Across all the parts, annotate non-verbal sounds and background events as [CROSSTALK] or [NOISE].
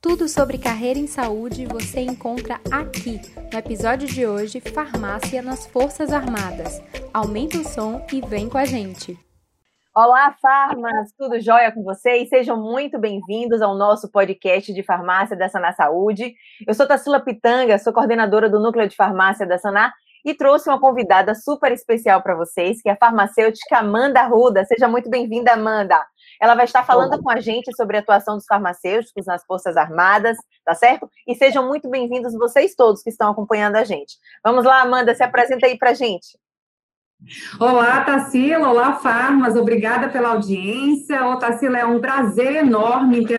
Tudo sobre carreira em saúde você encontra aqui, no episódio de hoje Farmácia nas Forças Armadas. Aumenta o som e vem com a gente. Olá, farmas! Tudo jóia com vocês? Sejam muito bem-vindos ao nosso podcast de farmácia da Sanar Saúde. Eu sou Tassila Pitanga, sou coordenadora do Núcleo de Farmácia da Sanar e trouxe uma convidada super especial para vocês, que é a farmacêutica Amanda Ruda. Seja muito bem-vinda, Amanda. Ela vai estar falando com a gente sobre a atuação dos farmacêuticos nas Forças Armadas, tá certo? E sejam muito bem-vindos vocês todos que estão acompanhando a gente. Vamos lá, Amanda, se apresenta aí para a gente. Olá, Tassila. Olá, Farmas. Obrigada pela audiência. Ô, Tassila, é um prazer enorme ter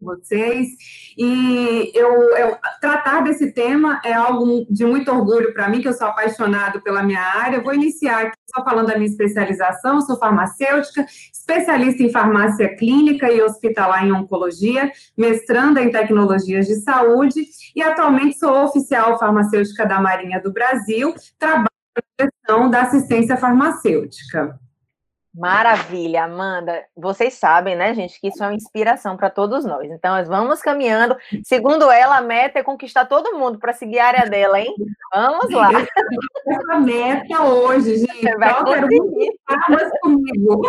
vocês. E eu, eu, tratar desse tema é algo de muito orgulho para mim, que eu sou apaixonado pela minha área. Eu vou iniciar aqui só falando da minha especialização. sou farmacêutica, especialista em farmácia clínica e hospitalar em oncologia, mestranda em tecnologias de saúde e atualmente sou oficial farmacêutica da Marinha do Brasil. Trabalho na gestão da assistência farmacêutica. Maravilha, Amanda. Vocês sabem, né, gente, que isso é uma inspiração para todos nós. Então, nós vamos caminhando. Segundo ela, a meta é conquistar todo mundo para seguir a área dela, hein? Vamos lá. Essa meta hoje, gente. Você vai conseguir. comigo.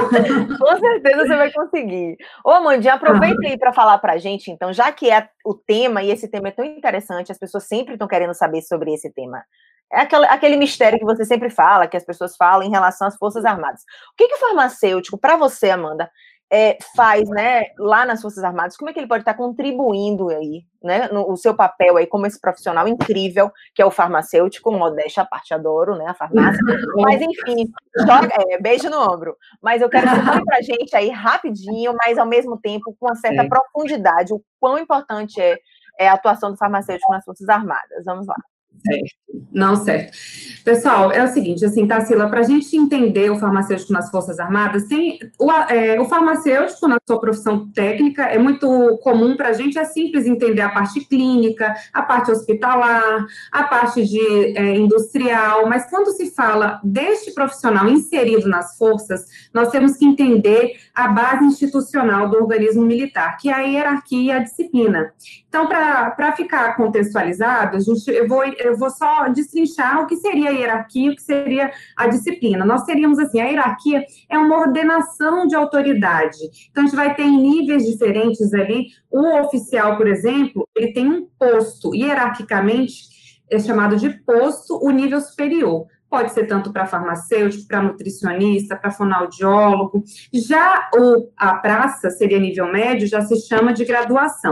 Com certeza você vai conseguir. Ô, Amandinha, aproveita aí para falar para a gente, então, já que é o tema, e esse tema é tão interessante, as pessoas sempre estão querendo saber sobre esse tema. É aquele, aquele mistério que você sempre fala, que as pessoas falam em relação às Forças Armadas. O que, que o farmacêutico, para você, Amanda, é, faz né, lá nas Forças Armadas? Como é que ele pode estar contribuindo aí, né, no o seu papel aí como esse profissional incrível que é o farmacêutico, modéstia a parte, adoro, né, a farmácia. [LAUGHS] Mas, enfim, joga, é, beijo no ombro. Mas eu quero que você fale para a gente aí rapidinho, mas ao mesmo tempo com uma certa é. profundidade, o quão importante é, é a atuação do farmacêutico nas Forças Armadas. Vamos lá. Certo. Não, certo. Pessoal, é o seguinte, assim, Tarsila, para a gente entender o farmacêutico nas Forças Armadas, tem o, é, o farmacêutico na sua profissão técnica é muito comum para a gente, é simples entender a parte clínica, a parte hospitalar, a parte de é, industrial, mas quando se fala deste profissional inserido nas forças, nós temos que entender a base institucional do organismo militar, que é a hierarquia e a disciplina. Então, para ficar contextualizado, a gente, eu, vou, eu vou só destrinchar o que seria a hierarquia, o que seria a disciplina. Nós teríamos assim, a hierarquia é uma ordenação de autoridade. Então, a gente vai ter em níveis diferentes ali. O oficial, por exemplo, ele tem um posto, hierarquicamente, é chamado de posto, o nível superior pode ser tanto para farmacêutico, para nutricionista, para fonoaudiólogo. Já o, a praça, seria nível médio, já se chama de graduação.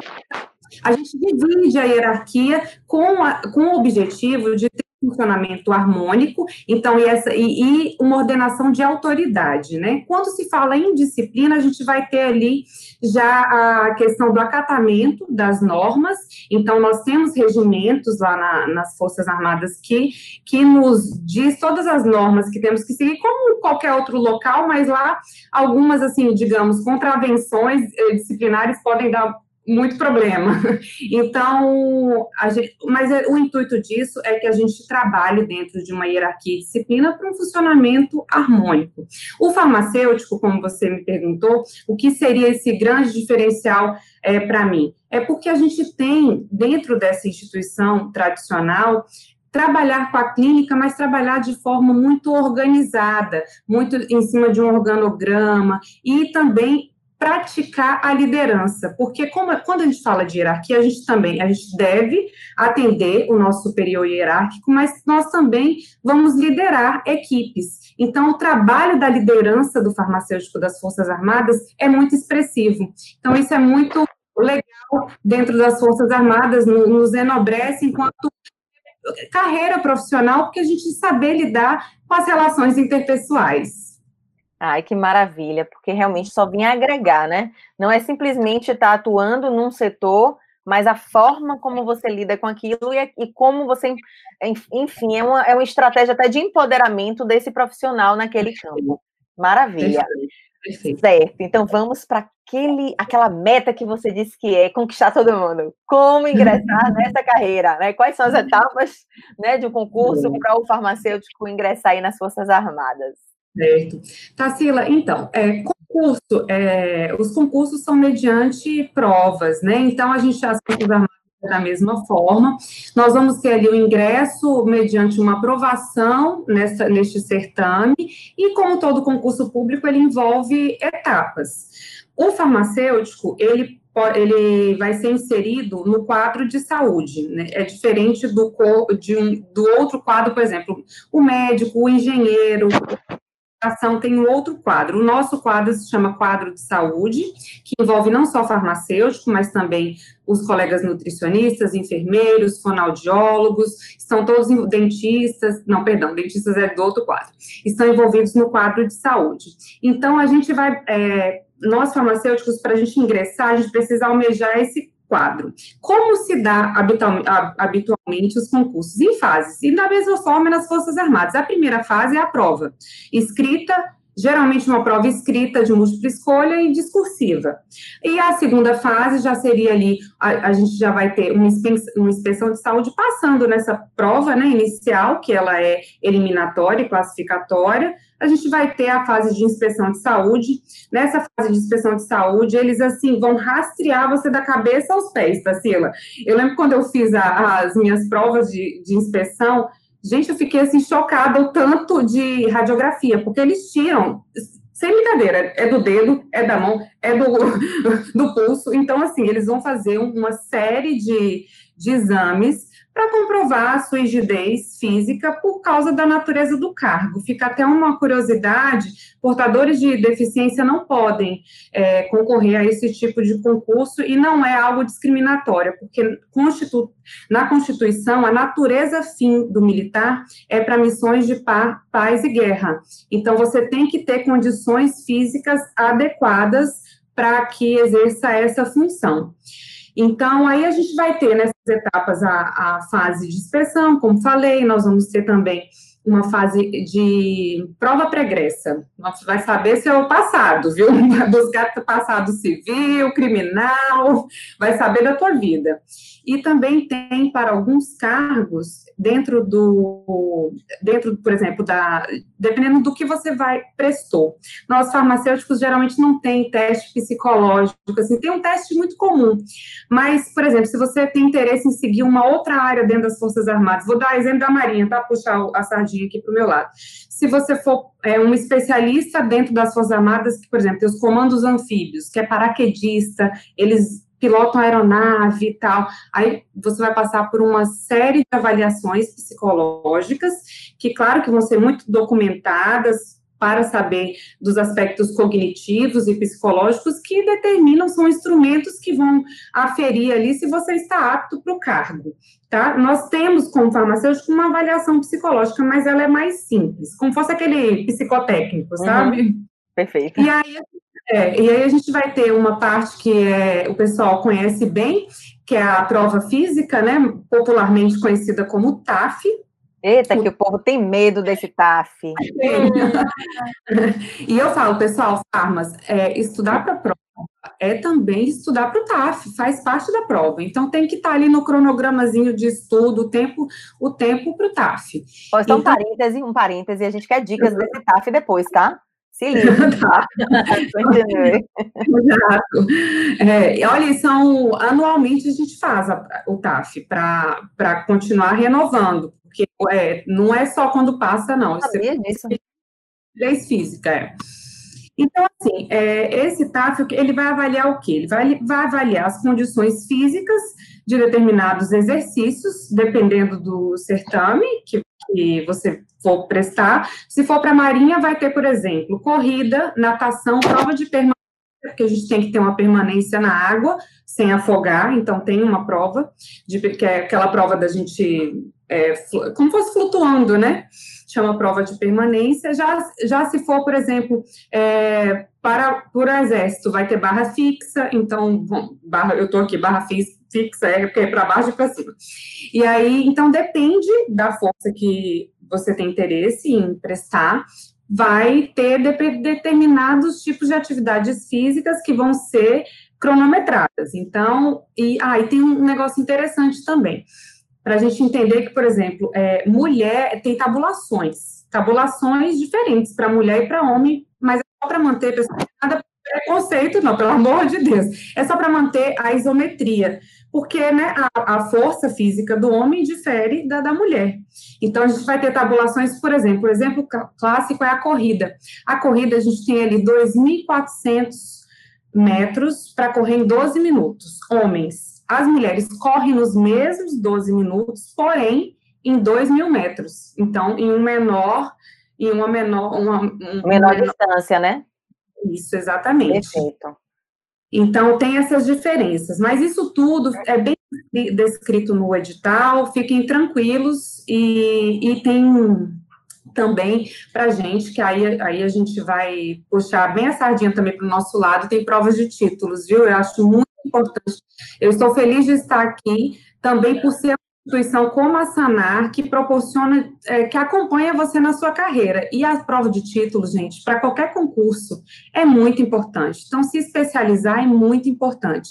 A gente divide a hierarquia com, a, com o objetivo de ter um funcionamento harmônico, então, e, essa, e, e, uma ordenação de autoridade, né? Quando se fala em disciplina, a gente vai ter ali já a questão do acatamento das normas, então, nós temos regimentos lá na, nas Forças Armadas que, que nos diz todas as normas que temos que seguir, como qualquer outro local, mas lá algumas, assim, digamos, contravenções eh, disciplinares podem dar muito problema. [LAUGHS] Então, gente, mas é, o intuito disso é que a gente trabalhe dentro de uma hierarquia e disciplina para um funcionamento harmônico. O farmacêutico, como você me perguntou, o que seria esse grande diferencial é, para mim? É porque a gente tem, dentro dessa instituição tradicional, trabalhar com a clínica, mas trabalhar de forma muito organizada, muito em cima de um organograma e também praticar a liderança, porque como, quando a gente fala de hierarquia, a gente também, a gente deve atender o nosso superior hierárquico, mas nós também vamos liderar equipes. Então, o trabalho da liderança do farmacêutico das Forças Armadas é muito expressivo. Então, isso é muito legal dentro das Forças Armadas, nos enobrece enquanto carreira profissional, porque a gente saber lidar com as relações interpessoais. Ai, que maravilha, porque realmente só vinha agregar, né? Não é simplesmente estar atuando num setor, mas a forma como você lida com aquilo e, e como você, enfim, é uma, é uma estratégia até de empoderamento desse profissional naquele campo. Maravilha. Perfeito. Certo, então vamos para aquela meta que você disse que é conquistar todo mundo. Como ingressar [LAUGHS] nessa carreira, né? Quais são as etapas né, de um concurso para o farmacêutico ingressar aí nas Forças Armadas? Certo. Tassila, então, é, concurso, é, os concursos são mediante provas, né? Então, a gente, Forças Armadas da mesma forma. Nós vamos ter ali o ingresso mediante uma aprovação nessa, neste certame, e como todo concurso público, ele envolve etapas. O farmacêutico, ele, ele vai ser inserido no quadro de saúde, né? é diferente do, de um, do outro quadro, por exemplo, o médico, o engenheiro, ação tem um outro quadro. O nosso quadro se chama quadro de saúde, que envolve não só farmacêutico, mas também os colegas nutricionistas, enfermeiros, fonoaudiólogos, estão todos dentistas, não, perdão, dentistas é do outro quadro, estão envolvidos no quadro de saúde. Então, a gente vai, é, nós farmacêuticos, para a gente ingressar, a gente precisa almejar esse quadro. Como se dá habitualmente os concursos? Em fases, e da mesma forma nas Forças Armadas. A primeira fase é a prova, escrita, geralmente uma prova escrita de múltipla escolha e discursiva. E a segunda fase já seria ali, a, a gente já vai ter uma inspeção, de saúde passando nessa prova né, inicial, que ela é eliminatória e classificatória, a gente vai ter a fase de inspeção de saúde. Nessa fase de inspeção de saúde, eles, assim, vão rastrear você da cabeça aos pés, Tarsila. Eu lembro quando eu fiz a, as minhas provas de, de inspeção, gente, eu fiquei, assim, chocada o tanto de radiografia, porque eles tiram sem brincadeira, é do dedo, é da mão, é do, [LAUGHS] do pulso. Então, assim, eles vão fazer uma série de, de exames para comprovar a sua rigidez física por causa da natureza do cargo. Fica até uma curiosidade: portadores de deficiência não podem é, concorrer a esse tipo de concurso e não é algo discriminatório, porque Constitu na Constituição a natureza fim do militar é para missões de par, paz e guerra. Então você tem que ter condições físicas adequadas para que exerça essa função. Então, aí a gente vai ter nessas etapas a, a fase de inspeção, como falei, nós vamos ter também uma fase de prova pregressa. Vai saber se é passado, viu? [LAUGHS] Vai buscar passado civil, criminal, vai saber da tua vida. E também tem para alguns cargos dentro do dentro, por exemplo, da dependendo do que você vai prestou. Nós farmacêuticos geralmente não tem teste psicológico, assim, tem um teste muito comum. Mas, por exemplo, se você tem interesse em seguir uma outra área dentro das Forças Armadas, vou dar exemplo da Marinha, tá? Puxar a sardinha aqui para o meu lado. Se você for é, um especialista dentro das Forças Armadas, que, por exemplo, tem os comandos anfíbios, que é paraquedista, eles pilotam aeronave e tal. Aí você vai passar por uma série de avaliações psicológicas, que, claro, que vão ser muito documentadas para saber dos aspectos cognitivos e psicológicos que determinam, são instrumentos que vão aferir ali se você está apto para o cargo, tá? Nós temos como farmacêutico uma avaliação psicológica, mas ela é mais simples, como fosse aquele psicotécnico, sabe? Uhum. Perfeito. E aí é, e aí a gente vai ter uma parte que é, o pessoal conhece bem, que é a prova física, né, popularmente conhecida como TAF. Eita, que o povo tem medo desse TAF. [LAUGHS] e eu falo, pessoal, farmas, é, estudar para a prova é também estudar para o TAF, faz parte da prova. Então tem que estar tá ali no cronogramazinho de estudo, o tempo, o tempo para o TAF. Só então, um parêntese, um parêntese, a gente quer dicas desse TAF depois, tá? Se liga. [LAUGHS] tá. [LAUGHS] Exato. É, olha, são anualmente a gente faz a, o TAF para continuar renovando, porque é, não é só quando passa, não. Eu sabia disso. Leis física, é. Então, assim, é, esse TAF, ele vai avaliar o quê? Ele vai, vai avaliar as condições físicas de determinados exercícios, dependendo do certame que, que você for prestar. Se for para a Marinha, vai ter, por exemplo, corrida, natação, prova de permanência, porque a gente tem que ter uma permanência na água, sem afogar, então tem uma prova, de, que é aquela prova da gente, é, como fosse flutuando, né? Chama prova de permanência. Já, já se for, por exemplo, é, para por exército, vai ter barra fixa, então, bom, barra, eu estou aqui, barra fixa, é porque é para baixo e para cima. E aí, então, depende da força que você tem interesse em prestar, vai ter de, determinados tipos de atividades físicas que vão ser cronometradas. Então, e, ah, e tem um negócio interessante também, para a gente entender que, por exemplo, é, mulher tem tabulações, tabulações diferentes para mulher e para homem, mas é só para manter pessoas não, pelo amor de Deus. É só para manter a isometria, porque né, a, a, força física do homem difere da da mulher. Então, a gente vai ter tabulações, por exemplo, o exemplo clássico é a corrida. A corrida, a gente tem ali 2.400 metros para correr em 12 minutos, homens. As mulheres correm nos mesmos 12 minutos, porém, em 2 mil metros. Então, em um menor, em uma menor... Uma, um, menor distância, né? Isso, exatamente. Perfeito. Então, tem essas diferenças, mas isso tudo é bem descrito no edital, fiquem tranquilos, e, e tem também para gente, que aí, aí a gente vai puxar bem a sardinha também para o nosso lado, tem provas de títulos, viu? Eu acho muito importante. Eu estou feliz de estar aqui, também por ser instituição como a Sanar, que proporciona, é, que acompanha você na sua carreira. E a prova de título, gente, para qualquer concurso, é muito importante. Então, se especializar é muito importante.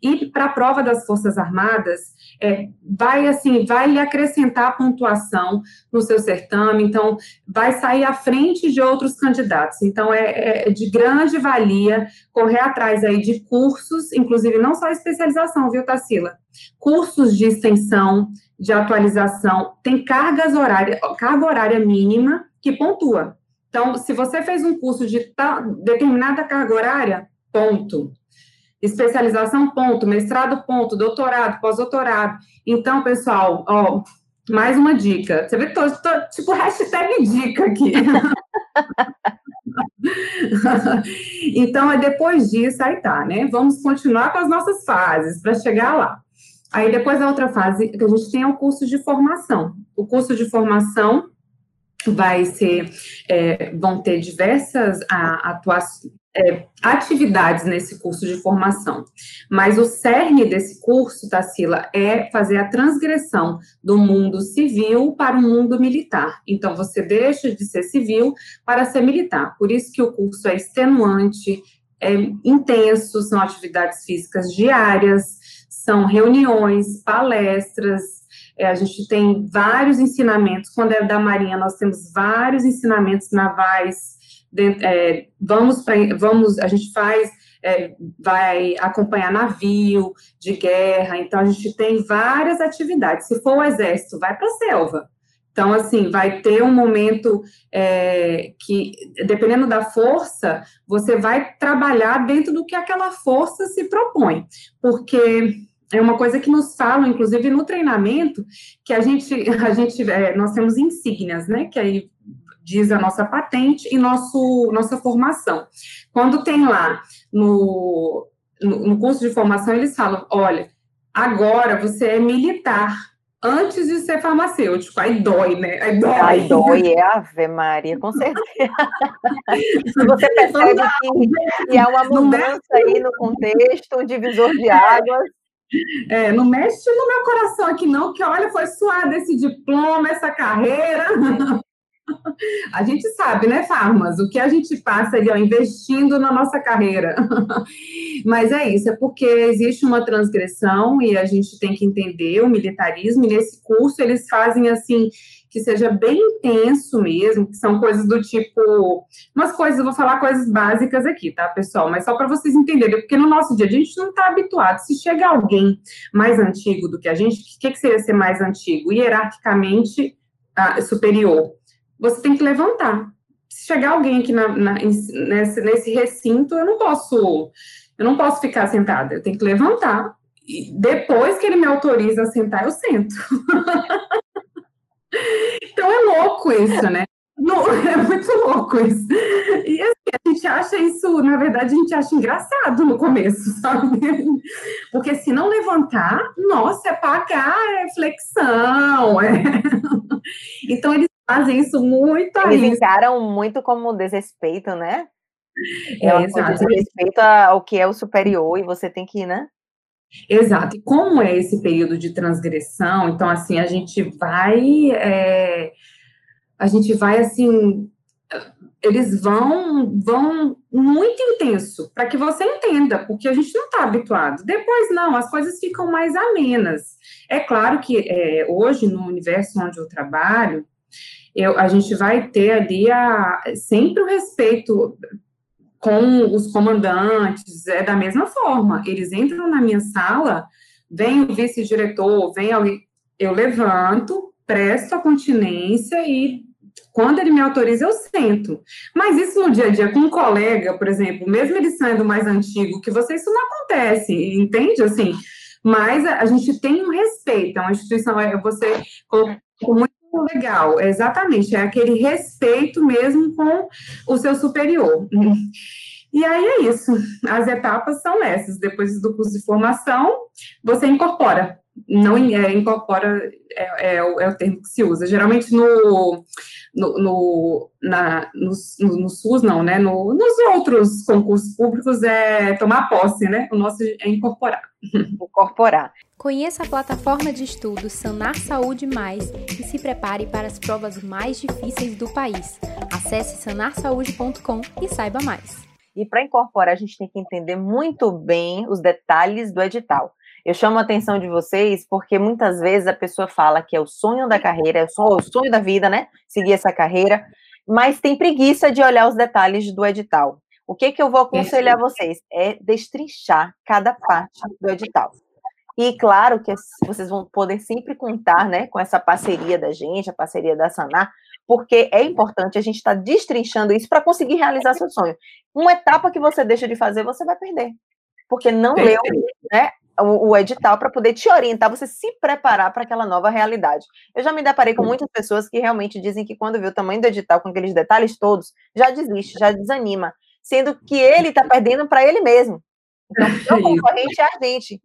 E para a prova das Forças Armadas, é, vai assim, vai lhe acrescentar pontuação no seu certame, então vai sair à frente de outros candidatos. Então é, é, de grande valia correr atrás aí de cursos, inclusive não só especialização, viu, Tassila? Cursos de extensão, de atualização, tem cargas horárias, carga horária mínima que pontua. Então, se você fez um curso de determinada carga horária, ponto especialização, ponto, mestrado, ponto, doutorado, pós-doutorado. Então, pessoal, ó, mais uma dica. Você vê que tô tipo hashtag dica aqui. [LAUGHS] então, é depois disso, aí tá, né? Vamos continuar com as nossas fases para chegar lá. Aí, depois a outra fase que a gente tem é o curso de formação. O curso de formação vai ser, é, vão ter diversas atuações, é, atividades nesse curso de formação. Mas o cerne desse curso, Tassila, é fazer a transgressão do mundo civil para o mundo militar. Então, você deixa de ser civil para ser militar. Por isso que o curso é extenuante, é intenso, são atividades físicas diárias, são reuniões, palestras, é, a gente tem vários ensinamentos. Quando é da Marinha, nós temos vários ensinamentos navais, é, vamos, pra, vamos, a gente faz, é, vai acompanhar navio de guerra, então a gente tem várias atividades. Se for o exército, vai para a selva. Então, assim, vai ter um momento é, que, dependendo da força, você vai trabalhar dentro do que aquela força se propõe, porque é uma coisa que nos falam, inclusive no treinamento, que a gente, [LAUGHS] a gente, é, nós temos insígnias, né? Que aí diz a nossa patente e nosso, nossa formação. Quando tem lá no, no, curso de formação, eles falam: olha, agora você é militar, antes de ser farmacêutico. Aí dói, né? Aí dói. Aí dói, é Ave Maria, com [LAUGHS] certeza. [LAUGHS] Você percebe que, que há uma mudança aí no contexto, um divisor de águas. É, não mexe no meu coração aqui, não, que olha, foi suado esse diploma, essa carreira. [LAUGHS] A gente sabe, né, Farmas, o que a gente passa ali, ó, investindo na nossa carreira. [LAUGHS] Mas é isso, é porque existe uma transgressão e a gente tem que entender o militarismo, e nesse curso eles fazem assim que seja bem intenso mesmo, que são coisas do tipo, umas coisas, vou falar coisas básicas aqui, tá, pessoal? Mas só para vocês entenderem, porque no nosso dia a gente não está habituado. Se chega alguém mais antigo do que a gente, o que, que seria ser mais antigo? Hierarquicamente ah, superior você tem que levantar. Se chegar alguém aqui na, na, nesse, nesse recinto, eu não posso, eu não posso ficar sentada, eu tenho que levantar. E depois que ele me autoriza a sentar, eu sento. [LAUGHS] então é louco isso, né? [LAUGHS] é muito louco isso. E assim, a gente acha isso, na verdade, a gente acha engraçado no começo, [LAUGHS] sabe? Porque se não levantar, nossa, é pagar, é flexão. É... Então, eles fazem isso muito Eles encaram muito como desrespeito, né? É, é desrespeito ao que é o superior e você tem que, né? Exato. E como é esse período de transgressão, então, assim, a gente vai. É, a gente vai, assim. Eles vão, vão muito intenso para que você entenda, porque a gente não está habituado. Depois, não, as coisas ficam mais amenas. É claro que é, hoje, no universo onde eu trabalho, eu, a gente vai ter ali a, sempre o respeito com os comandantes, é da mesma forma. Eles entram na minha sala, vem o vice-diretor, vem alguém, eu levanto, presto a continência e quando ele me autoriza, eu sento. Mas isso no dia a dia com um colega, por exemplo, mesmo ele sendo mais antigo que você, isso não acontece, entende? Assim, mas a, a gente tem um respeito, é uma instituição, é, você muito legal, exatamente, é aquele respeito mesmo com o seu superior. E aí é isso, as etapas são essas, depois do curso de formação, você incorpora, não é, incorpora é, é, é, o, é, o termo que se usa. Geralmente no, no, no, na, no, no, SUS, não, né? No, nos outros concursos públicos é tomar posse, né? O nosso é incorporar. [LAUGHS] Incorporar. Conheça a plataforma de estudos Sanar Saúde Mais e se prepare para as provas mais difíceis do país. Acesse sanarsaude.com e saiba mais. E para incorporar, a gente tem que entender muito bem os detalhes do edital. Eu chamo a atenção de vocês porque muitas vezes a pessoa fala que é o sonho da carreira, é o sonho da vida, né? Seguir essa carreira, mas tem preguiça de olhar os detalhes do edital. O que, que eu vou aconselhar vocês? É destrinchar cada parte do edital. E claro que vocês vão poder sempre contar né, com essa parceria da gente, a parceria da Sanar, porque é importante a gente estar tá destrinchando isso para conseguir realizar seu sonho. Uma etapa que você deixa de fazer, você vai perder. Porque não leu né, o, o edital para poder te orientar, você se preparar para aquela nova realidade. Eu já me deparei com muitas pessoas que realmente dizem que quando vê o tamanho do edital com aqueles detalhes todos, já desiste, já desanima, sendo que ele está perdendo para ele mesmo. Então, [LAUGHS] o concorrente é a gente,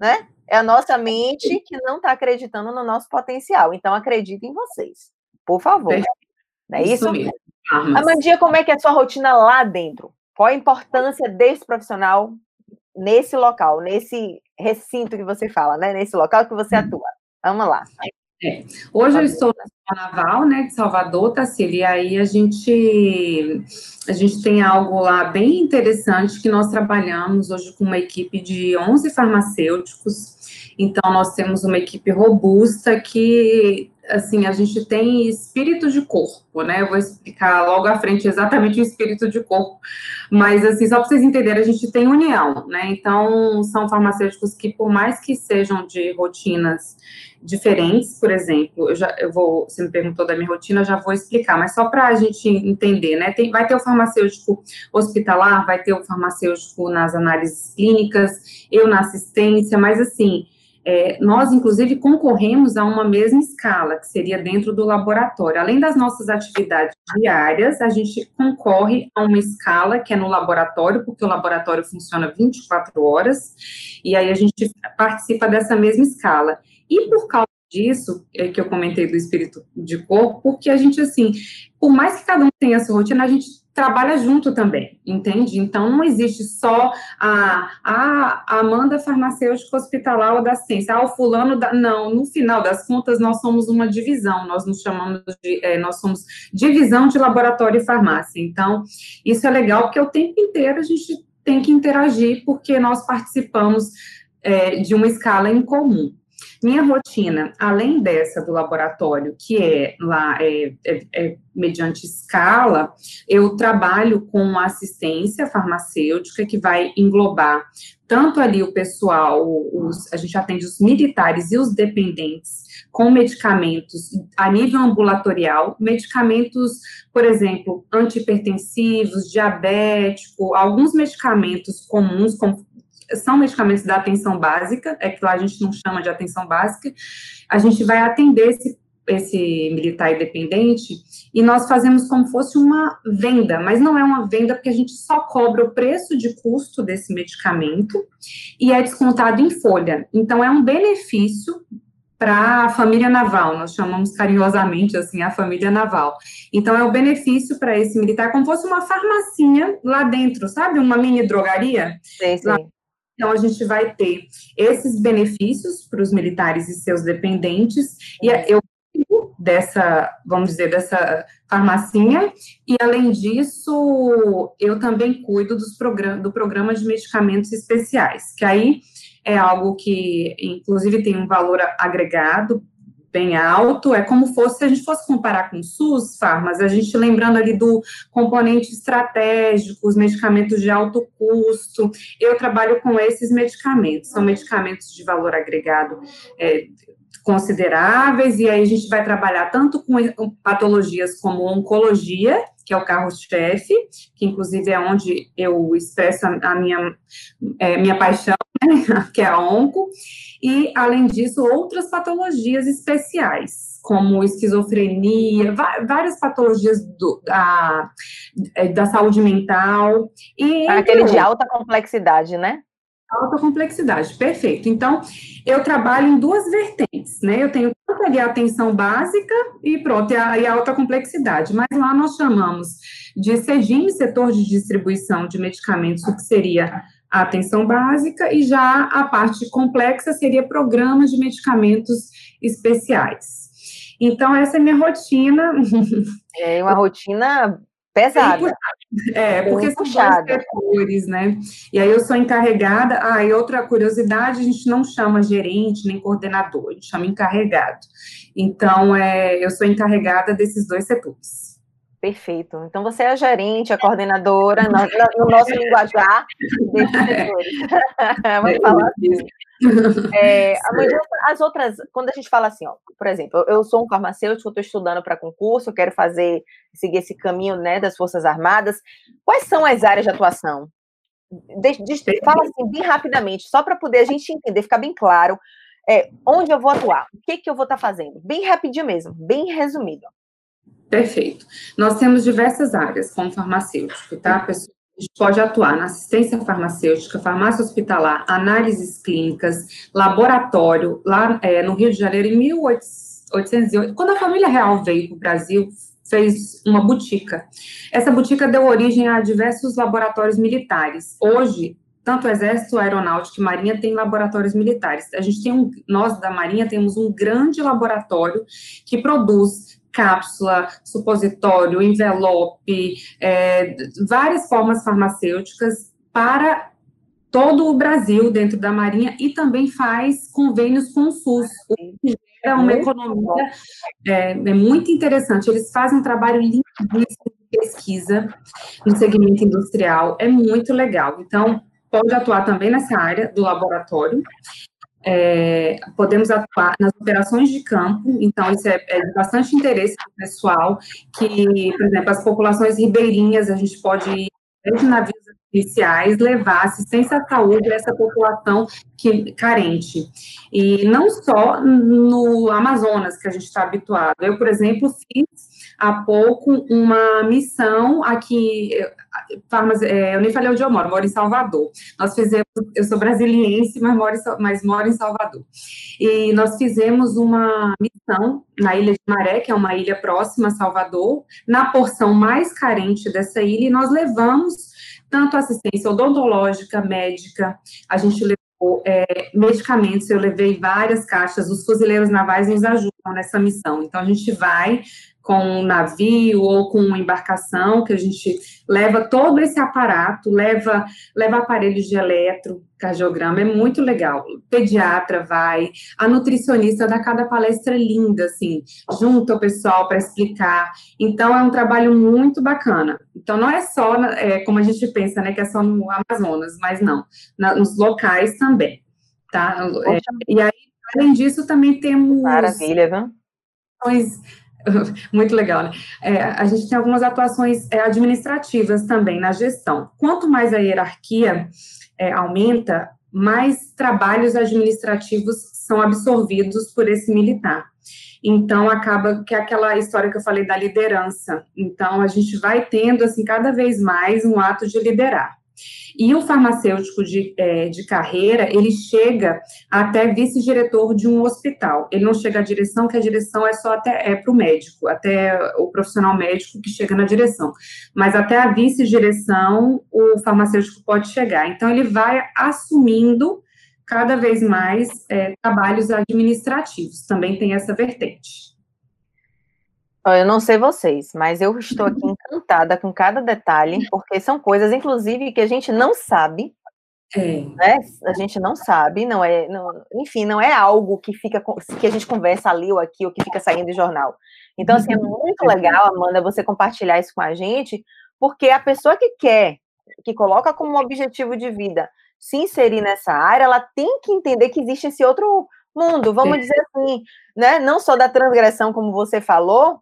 né? É a nossa mente que não está acreditando no nosso potencial. Então, acredite em vocês, por favor. Não é isso? isso Amandia, como é que é a sua rotina lá dentro? Qual a importância desse profissional nesse local, nesse recinto que você fala, né? Nesse local que você atua. Vamos lá. É. Hoje eu estou na Naval, né, de Salvador, Tassila, e aí a gente, a gente tem algo lá bem interessante que nós trabalhamos hoje com uma equipe de 11 farmacêuticos, então nós temos uma equipe robusta que assim, a gente tem espírito de corpo, né? Eu vou explicar logo à frente exatamente o espírito de corpo, mas assim, só para vocês entenderem, a gente tem união, né? Então, são farmacêuticos que, por mais que sejam de rotinas diferentes, por exemplo, eu já eu vou, você me perguntou da minha rotina, já vou explicar, mas só para a gente entender, né? Tem, vai ter o farmacêutico hospitalar, vai ter o farmacêutico nas análises clínicas, eu na assistência, mas assim, é, nós, inclusive, concorremos a uma mesma escala, que seria dentro do laboratório. Além das nossas atividades diárias, a gente concorre a uma escala que é no laboratório, porque o laboratório funciona 24 horas, e aí a gente participa dessa mesma escala. E por causa disso, é que eu comentei do espírito de corpo, porque a gente, assim, por mais que cada um tenha a sua rotina, a gente trabalha junto também, entende? Então, não existe só a, a Amanda farmacêutica hospitalar ou da ciência, ah, o fulano da... Não, no final das contas, nós somos uma divisão, nós nos chamamos de, é, nós somos divisão de laboratório e farmácia. Então, isso é legal, porque o tempo inteiro a gente tem que interagir, porque nós participamos é, de uma escala em comum. Minha rotina, além dessa do laboratório, que é lá é, é, é, mediante escala, eu trabalho com assistência farmacêutica que vai englobar tanto ali o pessoal, os, a gente atende os militares e os dependentes com medicamentos a nível ambulatorial, medicamentos, por exemplo, antipertensivos, diabético, alguns medicamentos comuns, como são medicamentos da atenção básica, é que lá a gente não chama de atenção básica, a gente vai atender esse, esse militar independente e nós fazemos como fosse uma venda, mas não é uma venda porque a gente só cobra o preço de custo desse medicamento e é descontado em folha. Então, é um benefício para a família naval, nós chamamos carinhosamente assim a família naval. Então, é o benefício para esse militar, como fosse uma farmacinha lá dentro, sabe? Uma mini drogaria. Sim, sim. Lá então, a gente vai ter esses benefícios para os militares e seus dependentes, e eu dessa, vamos dizer, dessa farmacinha, e além disso, eu também cuido dos program do programa de medicamentos especiais, que aí é algo que, inclusive, tem um valor agregado bem alto, é como fosse, se a gente fosse comparar com o SUS, farmas, a gente lembrando ali do componente estratégico, os medicamentos de alto custo, eu trabalho com esses medicamentos, são medicamentos de valor agregado é, consideráveis, e aí a gente vai trabalhar tanto com patologias como oncologia, que é o carro-chefe, que inclusive é onde eu expresso a minha, é, minha paixão, [LAUGHS] né, que é a onco, e, além disso, outras patologias especiais, como esquizofrenia, várias patologias do, da, é, da saúde mental. E, Aquele de alta complexidade, né? Alta complexidade, perfeito. Então, eu trabalho em duas vertentes, né? Eu tenho tanto ali a atenção básica e pronto, e a, e a alta complexidade, mas lá nós chamamos de SEGIM, setor de distribuição de medicamentos, o que seria a atenção básica, e já a parte complexa seria programa de medicamentos especiais. Então, essa é minha rotina. É uma rotina pesada. É, porque são dois setores, né? E aí eu sou encarregada. Ah, e outra curiosidade, a gente não chama gerente nem coordenador, a gente chama encarregado. Então, é, eu sou encarregada desses dois setores. Perfeito. Então você é a gerente, a coordenadora, no, no nosso linguajar. [LAUGHS] Vamos falar assim. É, as outras, quando a gente fala assim, ó, por exemplo, eu sou um farmacêutico, estou estudando para concurso, quero fazer, seguir esse caminho né, das Forças Armadas. Quais são as áreas de atuação? De, de, fala assim, bem rapidamente, só para poder a gente entender, ficar bem claro é, onde eu vou atuar, o que, que eu vou estar tá fazendo. Bem rapidinho mesmo, bem resumido. Perfeito. Nós temos diversas áreas como farmacêutico, tá? A gente pode atuar na assistência farmacêutica, farmácia hospitalar, análises clínicas, laboratório, lá é, no Rio de Janeiro, em 1808, quando a família real veio para o Brasil, fez uma botica. Essa botica deu origem a diversos laboratórios militares. Hoje, tanto o Exército, Aeronáutica e Marinha têm laboratórios militares. A gente tem um, nós da Marinha temos um grande laboratório que produz cápsula, supositório, envelope, é, várias formas farmacêuticas para todo o Brasil dentro da Marinha e também faz convênios com o SUS, o que gera uma economia é, é, muito interessante. Eles fazem um trabalho lindíssimo de pesquisa no segmento industrial, é muito legal. Então, pode atuar também nessa área do laboratório é, podemos atuar nas operações de campo, então isso é, é de bastante interesse do pessoal, que, por exemplo, as populações ribeirinhas, a gente pode ir desde navios iniciais levar assistência à saúde a essa população que, carente. E não só no Amazonas, que a gente está habituado. Eu, por exemplo, fiz há pouco uma missão aqui, é, eu nem falei onde eu moro, moro em Salvador. Nós fizemos, eu sou brasiliense, mas moro, em, mas moro em Salvador. E nós fizemos uma missão na Ilha de Maré, que é uma ilha próxima a Salvador, na porção mais carente dessa ilha, e nós levamos tanto assistência odontológica, médica, a gente levou é, medicamentos, eu levei várias caixas, os fuzileiros navais nos ajudam nessa missão. Então, a gente vai com um navio ou com uma embarcação, que a gente leva todo esse aparato, leva, leva aparelhos de eletrocardiograma, é muito legal. O pediatra vai, a nutricionista dá cada palestra linda, assim, junto ao pessoal para explicar. Então, é um trabalho muito bacana. Então, não é só, é, como a gente pensa, né, que é só no Amazonas, mas não, na, nos locais também, tá? É, e aí, além disso, também temos... Maravilha, viu? [LAUGHS] Muito legal, né? É, a gente tem algumas atuações é, administrativas também na gestão. Quanto mais a hierarquia é, aumenta, mais trabalhos administrativos são absorvidos por esse militar. Então, acaba que é aquela história que eu falei da liderança. Então, a gente vai tendo, assim, cada vez mais um ato de liderar. E o farmacêutico de, é, de carreira, ele chega até vice-diretor de um hospital. Ele não chega à direção, que a direção é só até é para o médico, até o profissional médico que chega na direção. Mas até a vice-direção, o farmacêutico pode chegar. Então, ele vai assumindo cada vez mais é, trabalhos administrativos. Também tem essa vertente. Eu não sei vocês, mas eu estou aqui encantada com cada detalhe, porque são coisas, inclusive, que a gente não sabe, É. Né? A gente não sabe, não é, não, enfim, não é algo que fica que a gente conversa ali ou aqui ou que fica saindo em jornal. Então, assim, é uhum. muito legal, Amanda, você compartilhar isso com a gente, porque a pessoa que quer, que coloca como objetivo de vida se inserir nessa área, ela tem que entender que existe esse outro mundo, vamos dizer assim, né? Não só da transgressão, como você falou,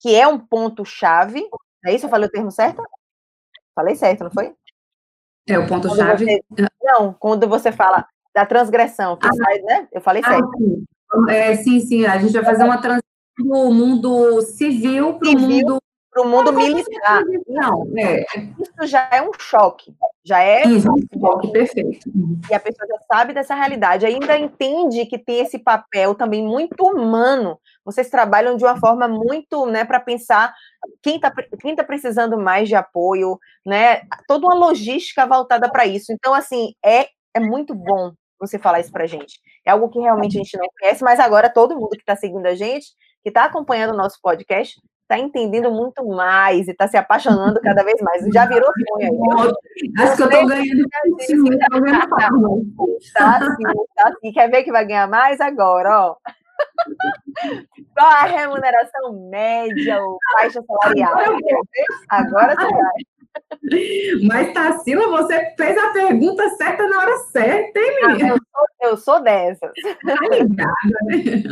que é um ponto-chave. É isso? Eu falei o termo certo? Falei certo, não foi? É, o ponto-chave. Não, quando você fala da transgressão, que ah, sai, né? Eu falei ah, certo. Sim. É, sim, sim, a gente vai fazer uma transição do mundo civil para o mundo para o mundo militar. Não, é. Isso já é um choque. Já é Isso, um choque perfeito. E a pessoa já sabe dessa realidade, ainda entende que tem esse papel também muito humano. Vocês trabalham de uma forma muito, né, para pensar quem está quem tá precisando mais de apoio, né? Toda uma logística voltada para isso. Então, assim, é, é muito bom você falar isso para gente. É algo que realmente a gente não conhece, mas agora todo mundo que está seguindo a gente, que está acompanhando o nosso podcast, está entendendo muito mais e está se apaixonando cada vez mais. Já virou sonho aí. Acho que eu estou ganhando. Está assim, está assim. Quer ver que vai ganhar mais agora, ó. Qual a remuneração média ou faixa salarial? Agora você vai. Mas, Tarsila, você fez a pergunta certa na hora certa, hein, ah, menina? Ah, eu, sou, eu sou dessas. Obrigada, né?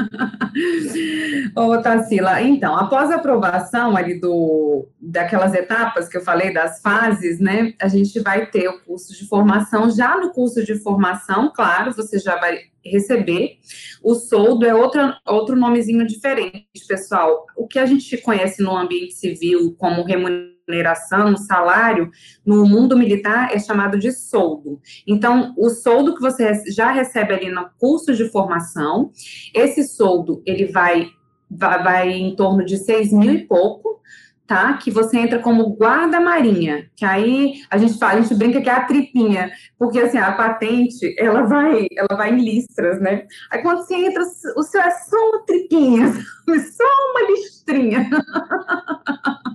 Ô, Tarsila, então, após a aprovação ali do, daquelas etapas que eu falei, das fases, né, a gente vai ter o curso de formação. Já no curso de formação, claro, você já vai receber. O soldo é outra, outro nomezinho diferente, pessoal. O que a gente conhece no ambiente civil como remuneração remuneração, salário, no mundo militar é chamado de soldo. Então, o soldo que você já recebe ali no curso de formação, esse soldo, ele vai, vai, vai em torno de seis mil e pouco, tá? Que você entra como guarda-marinha, que aí a gente fala, a gente brinca que é a tripinha, porque assim, a patente, ela vai, ela vai em listras, né? Aí quando você entra, o seu é só uma tripinha, [LAUGHS] só uma listrinha. [LAUGHS]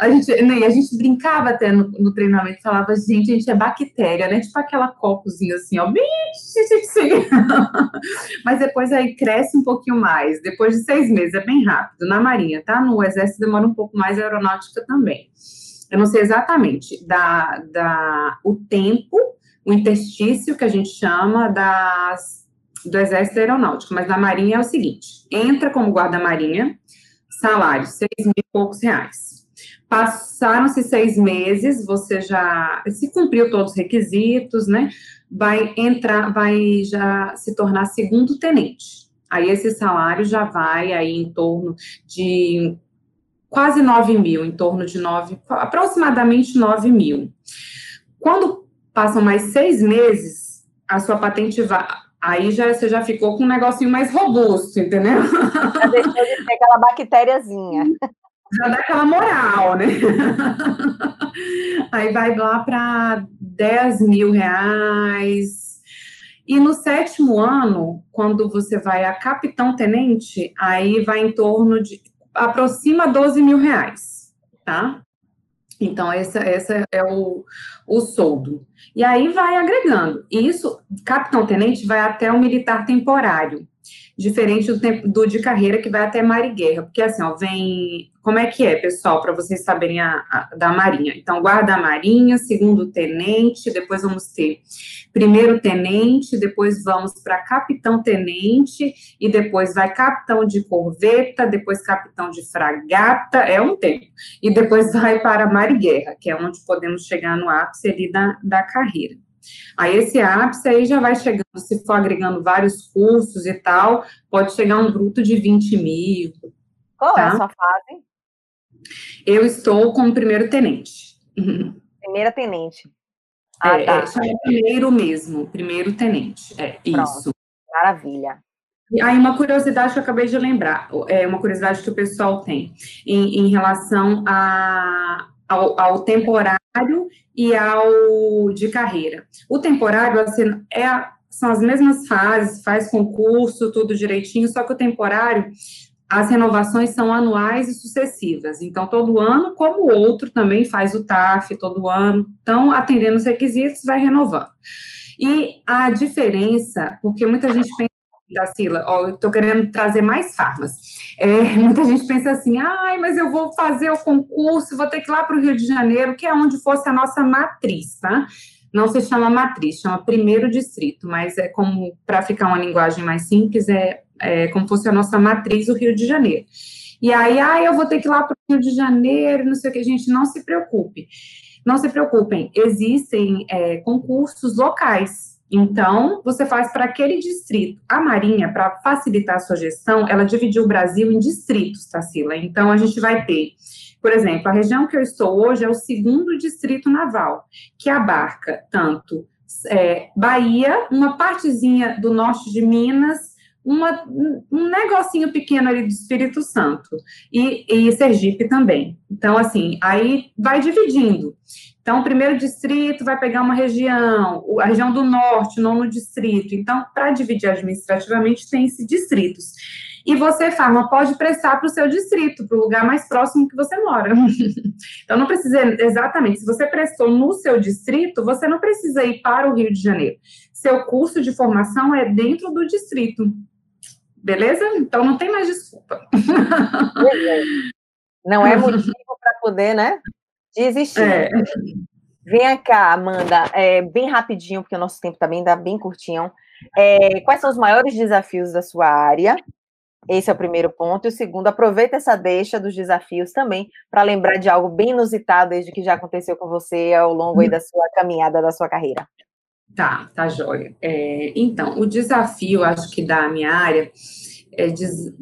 a gente, né, a gente brincava até no, no, treinamento, falava, gente, a gente é bactéria, né? Tipo aquela copozinha assim, ó, bem [LAUGHS] Mas depois aí cresce um pouquinho mais, depois de seis meses, é bem rápido, na marinha, tá? No exército demora um pouco mais aeronáutica também. Eu não sei exatamente da, da, o tempo, o interstício que a gente chama das, do Exército Aeronáutico, mas da Marinha é o seguinte: entra como guarda-marinha, salário seis mil e poucos reais. Passaram-se seis meses, você já se cumpriu todos os requisitos, né? Vai entrar, vai já se tornar segundo tenente. Aí esse salário já vai aí em torno de quase 9 mil, em torno de 9, aproximadamente 9 mil. Quando passam mais seis meses, a sua patente vai. Aí já, você já ficou com um negocinho mais robusto, entendeu? Já deixou de ter aquela bactériazinha. [LAUGHS] Já dá aquela moral, né? Aí vai lá para 10 mil reais. E no sétimo ano, quando você vai a capitão-tenente, aí vai em torno de aproxima 12 mil reais, tá? Então, esse, esse é o, o soldo. E aí vai agregando. Isso, capitão-tenente vai até o militar temporário diferente do tempo do de carreira que vai até mar e guerra, porque assim, ó, vem, como é que é, pessoal, para vocês saberem a, a, da marinha. Então, guarda-marinha, segundo tenente, depois vamos ter primeiro tenente, depois vamos para capitão tenente e depois vai capitão de corveta, depois capitão de fragata, é um tempo. E depois vai para mar e guerra, que é onde podemos chegar no ápice ali da, da carreira. Aí esse ápice aí já vai chegando, se for agregando vários cursos e tal, pode chegar um bruto de 20 mil. Qual tá? é a sua fase? Eu estou como primeiro tenente. Primeira tenente. Ah, é, tá. é, primeiro mesmo, primeiro tenente. É, Pronto. isso. Maravilha. E aí, uma curiosidade que eu acabei de lembrar, é uma curiosidade que o pessoal tem em, em relação a, ao, ao temporário e ao de carreira. O temporário assim, é, são as mesmas fases, faz concurso, tudo direitinho, só que o temporário as renovações são anuais e sucessivas. Então, todo ano, como o outro também faz o TAF todo ano. Então, atendendo os requisitos, vai renovando. E a diferença, porque muita gente pensa, Dacila, ó, eu estou querendo trazer mais farmas. É, [LAUGHS] muita gente pensa assim, ai, mas eu vou fazer o concurso, vou ter que ir lá para o Rio de Janeiro, que é onde fosse a nossa matriz, tá? Não se chama matriz, chama primeiro distrito, mas é como, para ficar uma linguagem mais simples, é, é como fosse a nossa matriz, o Rio de Janeiro. E aí, ah, eu vou ter que ir lá para o Rio de Janeiro, não sei o que, gente, não se preocupe. Não se preocupem, existem é, concursos locais. Então, você faz para aquele distrito. A Marinha, para facilitar a sua gestão, ela dividiu o Brasil em distritos, Tarsila. Então, a gente vai ter, por exemplo, a região que eu estou hoje é o segundo distrito naval, que abarca tanto é, Bahia, uma partezinha do norte de Minas, uma, um negocinho pequeno ali do Espírito Santo e, e Sergipe também. Então, assim, aí vai dividindo. Então, o primeiro distrito vai pegar uma região, a região do norte, nono distrito. Então, para dividir administrativamente, tem-se distritos. E você, Farma, pode prestar para o seu distrito, para o lugar mais próximo que você mora. [LAUGHS] então, não precisa exatamente. Se você prestou no seu distrito, você não precisa ir para o Rio de Janeiro. Seu curso de formação é dentro do distrito. Beleza? Então não tem mais desculpa. Não é motivo para poder, né? Desistir. É. Vem cá, Amanda, é, bem rapidinho, porque o nosso tempo também está bem curtinho. É, quais são os maiores desafios da sua área? Esse é o primeiro ponto. E o segundo, aproveita essa deixa dos desafios também para lembrar de algo bem inusitado desde que já aconteceu com você ao longo da sua caminhada, da sua carreira. Tá, tá jóia. É, então, o desafio, acho que da minha área, é des,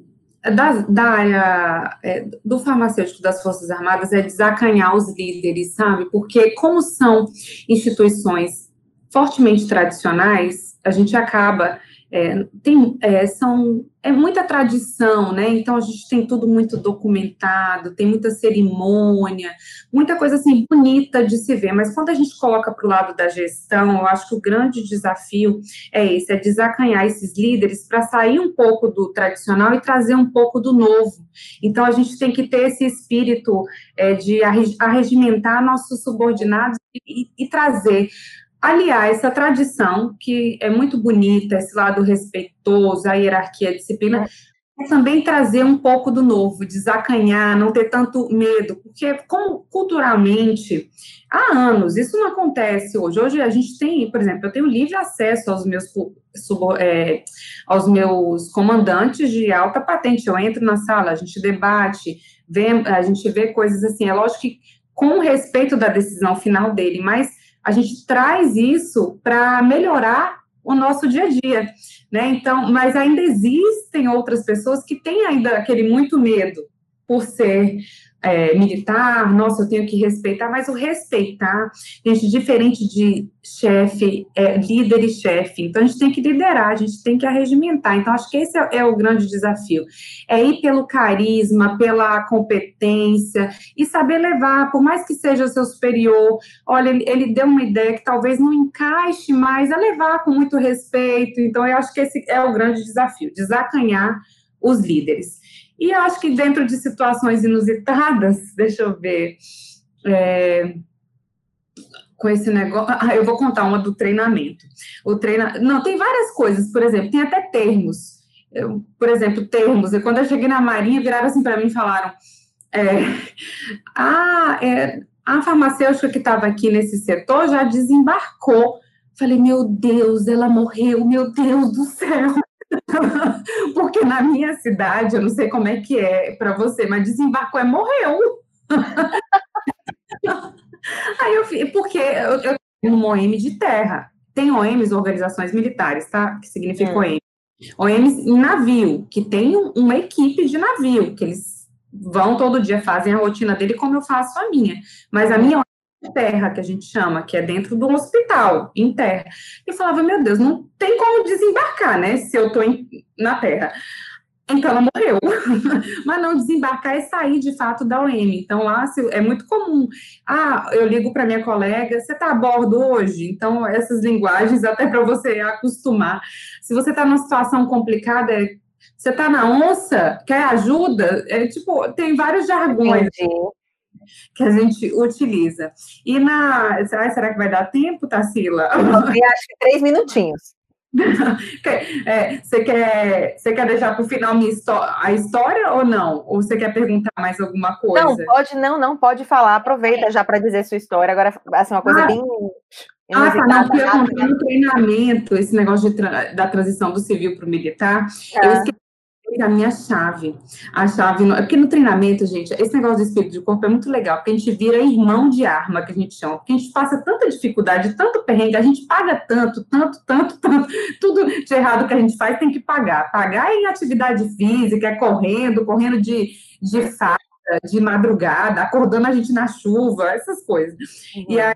da, da área é, do farmacêutico das Forças Armadas, é desacanhar os líderes, sabe? Porque, como são instituições fortemente tradicionais, a gente acaba é, tem, é, são, é muita tradição, né? Então a gente tem tudo muito documentado, tem muita cerimônia, muita coisa assim bonita de se ver. Mas quando a gente coloca para o lado da gestão, eu acho que o grande desafio é esse, é desacanhar esses líderes para sair um pouco do tradicional e trazer um pouco do novo. Então a gente tem que ter esse espírito é, de arregimentar nossos subordinados e, e, e trazer aliar essa tradição, que é muito bonita, esse lado respeitoso, a hierarquia, a disciplina, é também trazer um pouco do novo, desacanhar, não ter tanto medo, porque como culturalmente, há anos, isso não acontece hoje. Hoje a gente tem, por exemplo, eu tenho livre acesso aos meus, é, aos meus comandantes de alta patente. Eu entro na sala, a gente debate, vê, a gente vê coisas assim, é lógico que com respeito da decisão final dele, mas a gente traz isso para melhorar o nosso dia a dia, né? Então, mas ainda existem outras pessoas que têm ainda aquele muito medo por ser é, militar, nossa, eu tenho que respeitar, mas o respeitar, gente, diferente de chefe, é, líder e chefe, então a gente tem que liderar, a gente tem que arregimentar, então acho que esse é, é, o grande desafio, é ir pelo carisma, pela competência, e saber levar, por mais que seja o seu superior, olha, ele, ele deu uma ideia que talvez não encaixe mais, a levar com muito respeito, então eu acho que esse é o grande desafio, desacanhar os líderes. E acho que dentro de situações inusitadas, deixa eu ver, é, com esse negócio. Ah, eu vou contar uma do treinamento. O treina, não tem várias coisas, por exemplo, tem até termos. Eu, por exemplo, termos. E quando eu cheguei na Marinha, viraram assim para mim e falaram: é, ah, é, a farmacêutica que estava aqui nesse setor já desembarcou. Falei, meu Deus, ela morreu, meu Deus do céu. [LAUGHS] [LAUGHS] Na minha cidade, eu não sei como é que é para você, mas desembarcou é morreu. [LAUGHS] Aí eu fiz, porque eu, eu tenho um OM de terra. Tem OMs, organizações militares, tá? Que significa é. OM. OMs em navio, que tem uma equipe de navio, que eles vão todo dia, fazem a rotina dele como eu faço a minha. Mas a minha terra, que a gente chama, que é dentro do hospital, em terra. E falava, meu Deus, não tem como desembarcar, né, se eu estou na terra. Então ela morreu. [LAUGHS] Mas não desembarcar é sair de fato da OM. Então lá é muito comum. Ah, eu ligo para minha colega, você está a bordo hoje? Então essas linguagens até para você acostumar. Se você está numa situação complicada, Você está na onça? Quer ajuda? É tipo, tem vários jargões. Entendi que a gente utiliza. E na. Será, será que vai dar tempo, Tarsila? Eu acho que três minutinhos. [LAUGHS] é, você, quer, você quer deixar para o final a história ou não? Ou você quer perguntar mais alguma coisa? Não, pode, não, não, pode falar. Aproveita já para dizer sua história. Agora, assim, uma coisa ah, bem. Ah, tá, não, porque eu no treinamento, esse negócio de, da transição do civil para o militar, eu é. esqueci a minha chave. A chave. No, é porque no treinamento, gente, esse negócio do espírito de corpo é muito legal, porque a gente vira irmão de arma, que a gente chama. Porque a gente passa tanta dificuldade, tanto perrengue, a gente paga tanto, tanto, tanto, tanto. Tudo de errado que a gente faz tem que pagar. Pagar em atividade física, é correndo, correndo de, de faca, de madrugada, acordando a gente na chuva, essas coisas. Uhum. E aí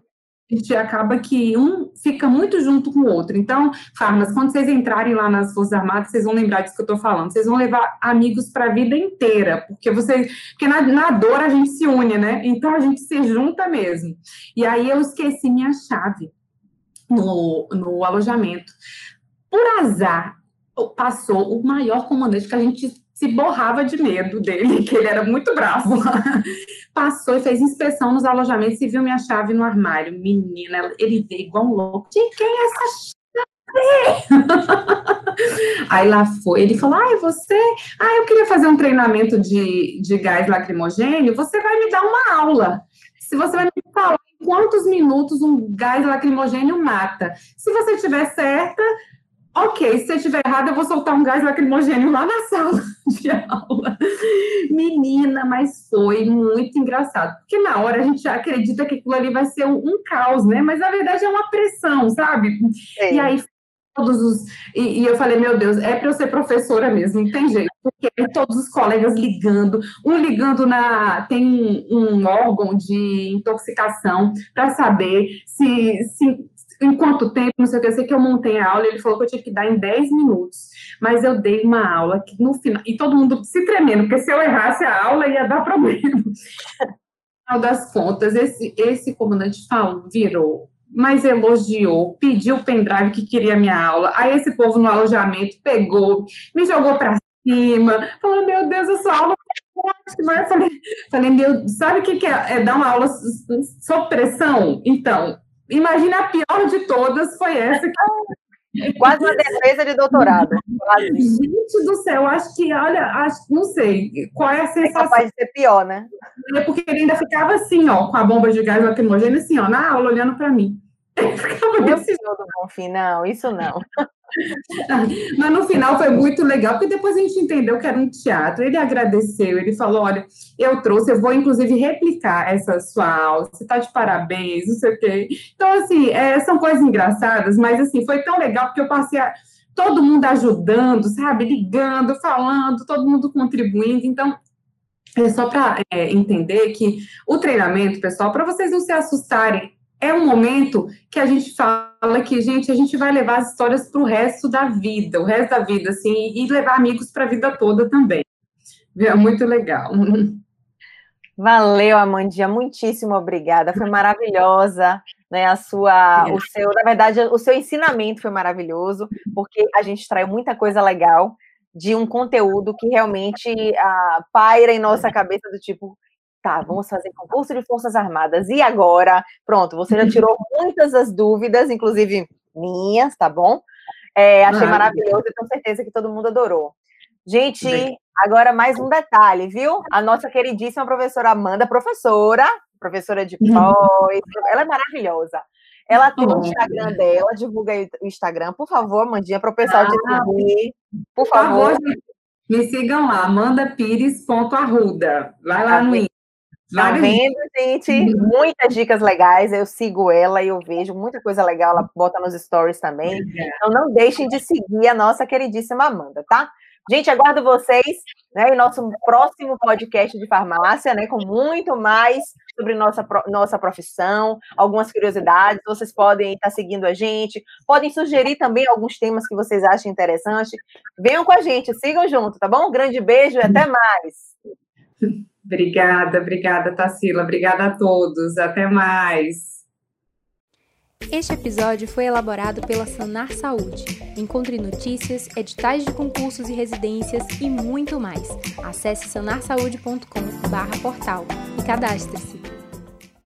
a gente acaba que um fica muito junto com o outro. Então, Farmas, quando vocês entrarem lá nas Forças Armadas, vocês vão lembrar disso que eu estou falando. Vocês vão levar amigos para a vida inteira, porque você, porque na, na, dor a gente se une, né? Então a gente se junta mesmo. E aí eu esqueci minha chave no, no alojamento. Por azar, passou o maior comandante que a gente se borrava de medo dele, [LAUGHS] que ele era muito bravo. [LAUGHS] Passou e fez inspeção nos alojamentos e viu minha chave no armário. Menina, ele veio igual um louco. De quem é essa chave? [LAUGHS] Aí lá foi, ele falou: Ah, você. Ah, eu queria fazer um treinamento de, de gás lacrimogênio. Você vai me dar uma aula. Se você vai me falar quantos minutos um gás lacrimogênio mata. Se você tiver certa, Ok, se você estiver errado, eu vou soltar um gás lacrimogênio lá na sala [LAUGHS] de aula. Menina, mas foi muito engraçado. Porque na hora a gente acredita que aquilo ali vai ser um, um caos, né? Mas na verdade é uma pressão, sabe? É. E aí todos os. E, e, eu falei, meu Deus, é para eu ser professora mesmo, não tem jeito, porque todos os colegas ligando, um ligando na. Tem um, um órgão de intoxicação para saber se, se em quanto tempo, não sei o que, eu sei que eu montei a aula, ele falou que eu tinha que dar em 10 minutos, mas eu dei uma aula que no final, e todo mundo se tremendo, porque se eu errasse a aula ia dar problema. Final das contas, esse, esse comandante falou, virou, mas elogiou, pediu o pendrive que queria minha aula, aí esse povo no alojamento pegou, me jogou para cima, falou, meu Deus, a sua aula ótima. Eu falei, falei, meu, sabe o que, que é, é dar uma aula sob pressão? Então, Imagina a pior de todas foi essa. Que... Quase uma defesa de doutorado. Quase. Gente do céu, acho que, olha, acho, não sei qual é a sensação. É capaz de ser pior, né? É porque ele ainda ficava assim, ó, com a bomba de gás lacrimogêneo, assim, ó, na aula, olhando para mim. Ele [LAUGHS] ficava desse... não, isso não. [LAUGHS] Mas no final foi muito legal, porque depois a gente entendeu que era um teatro. Ele agradeceu, ele falou: Olha, eu trouxe, eu vou inclusive replicar essa sua aula, você está de parabéns, não sei o quê. Então, assim, é, são coisas engraçadas, mas assim, foi tão legal porque eu passei a, todo mundo ajudando, sabe? Ligando, falando, todo mundo contribuindo. Então, é só para é, entender que o treinamento, pessoal, para vocês não se assustarem, é um momento que a gente fala que, gente, a gente vai levar as histórias para o resto da vida, o resto da vida, assim, e levar amigos para a vida toda também. É muito legal. Valeu, Amandinha, muitíssimo obrigada. Foi maravilhosa, né? A sua, o seu, na verdade, o seu ensinamento foi maravilhoso, porque a gente extraiu muita coisa legal de um conteúdo que realmente ah, paira em nossa cabeça do tipo, tá, vamos fazer concurso de Forças Armadas. E agora? Pronto, você já tirou [LAUGHS] muitas das dúvidas, inclusive minhas, tá bom? É, achei ah, maravilhoso e tenho certeza que todo mundo adorou. Gente, agora mais um detalhe, viu? A nossa queridíssima professora Amanda, professora, professora de uhum. pós, ela é maravilhosa. Ela tem o Instagram dela, divulga aí o Instagram, por favor, Amandinha, para o pessoal ah, te seguir. Por favor. Me sigam lá, amandapires.arruda. Vai lá no Instagram. Tá vendo, gente? Muitas dicas legais. Eu sigo ela e eu vejo muita coisa legal. Ela bota nos stories também. Então não deixem de seguir a nossa queridíssima Amanda, tá? Gente, aguardo vocês né, em nosso próximo podcast de farmácia, né? Com muito mais sobre nossa, nossa profissão, algumas curiosidades. Vocês podem estar seguindo a gente, podem sugerir também alguns temas que vocês achem interessante. Venham com a gente, sigam junto, tá bom? Um grande beijo e até mais. Obrigada, obrigada, Tassila. Obrigada a todos. Até mais. Este episódio foi elaborado pela Sanar Saúde. Encontre notícias, editais de concursos e residências e muito mais. Acesse sanarsaude.com/portal e cadastre-se.